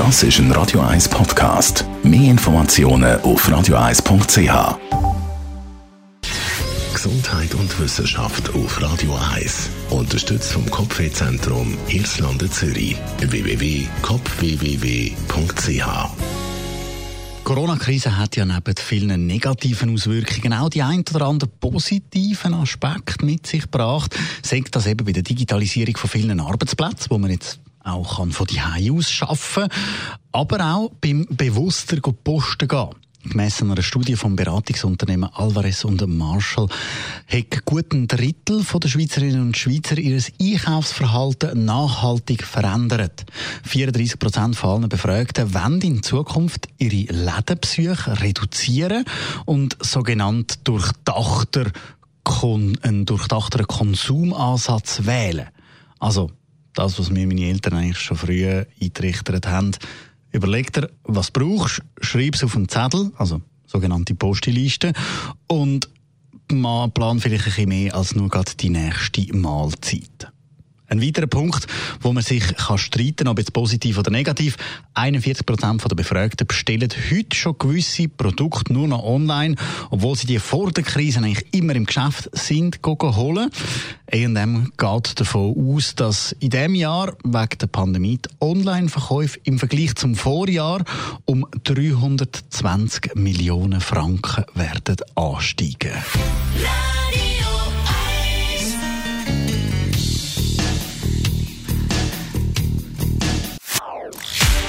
Das ist ein Radio 1 Podcast. Mehr Informationen auf radio1.ch. Gesundheit und Wissenschaft auf Radio 1. Unterstützt vom Kopfwehzentrum Irlande Zürich. www.kopfwww.ch Corona-Krise hat ja neben vielen negativen Auswirkungen auch die ein oder anderen positiven Aspekte mit sich gebracht. Sagt das eben bei der Digitalisierung von vielen Arbeitsplätzen, wo man jetzt auch kann von die aus schaffen, aber auch beim bewusster Posten gehen. Gemäss einer Studie vom Beratungsunternehmen Alvarez und Marshall hat gut ein Drittel der Schweizerinnen und Schweizer ihr Einkaufsverhalten nachhaltig verändert. 34 Prozent von allen Befragten wollen in Zukunft ihre Lädenbesuche reduzieren und sogenannt durchdachter einen durchdachteren Konsumansatz wählen. Also das, was mir meine Eltern eigentlich schon früh eingerichtet haben, Überleg dir, was du brauchst, schreib es auf einen Zettel, also sogenannte Posteliste, und plan vielleicht ein bisschen mehr als nur gerade die nächste Mahlzeit. Ein weiterer Punkt, wo man sich kann streiten ob jetzt positiv oder negativ. 41 Prozent der Befragten bestellen heute schon gewisse Produkte nur noch online, obwohl sie die vor der Krise eigentlich immer im Geschäft sind holen. A&M geht davon aus, dass in diesem Jahr wegen der Pandemie die Online-Verkäufe im Vergleich zum Vorjahr um 320 Millionen Franken werden ansteigen.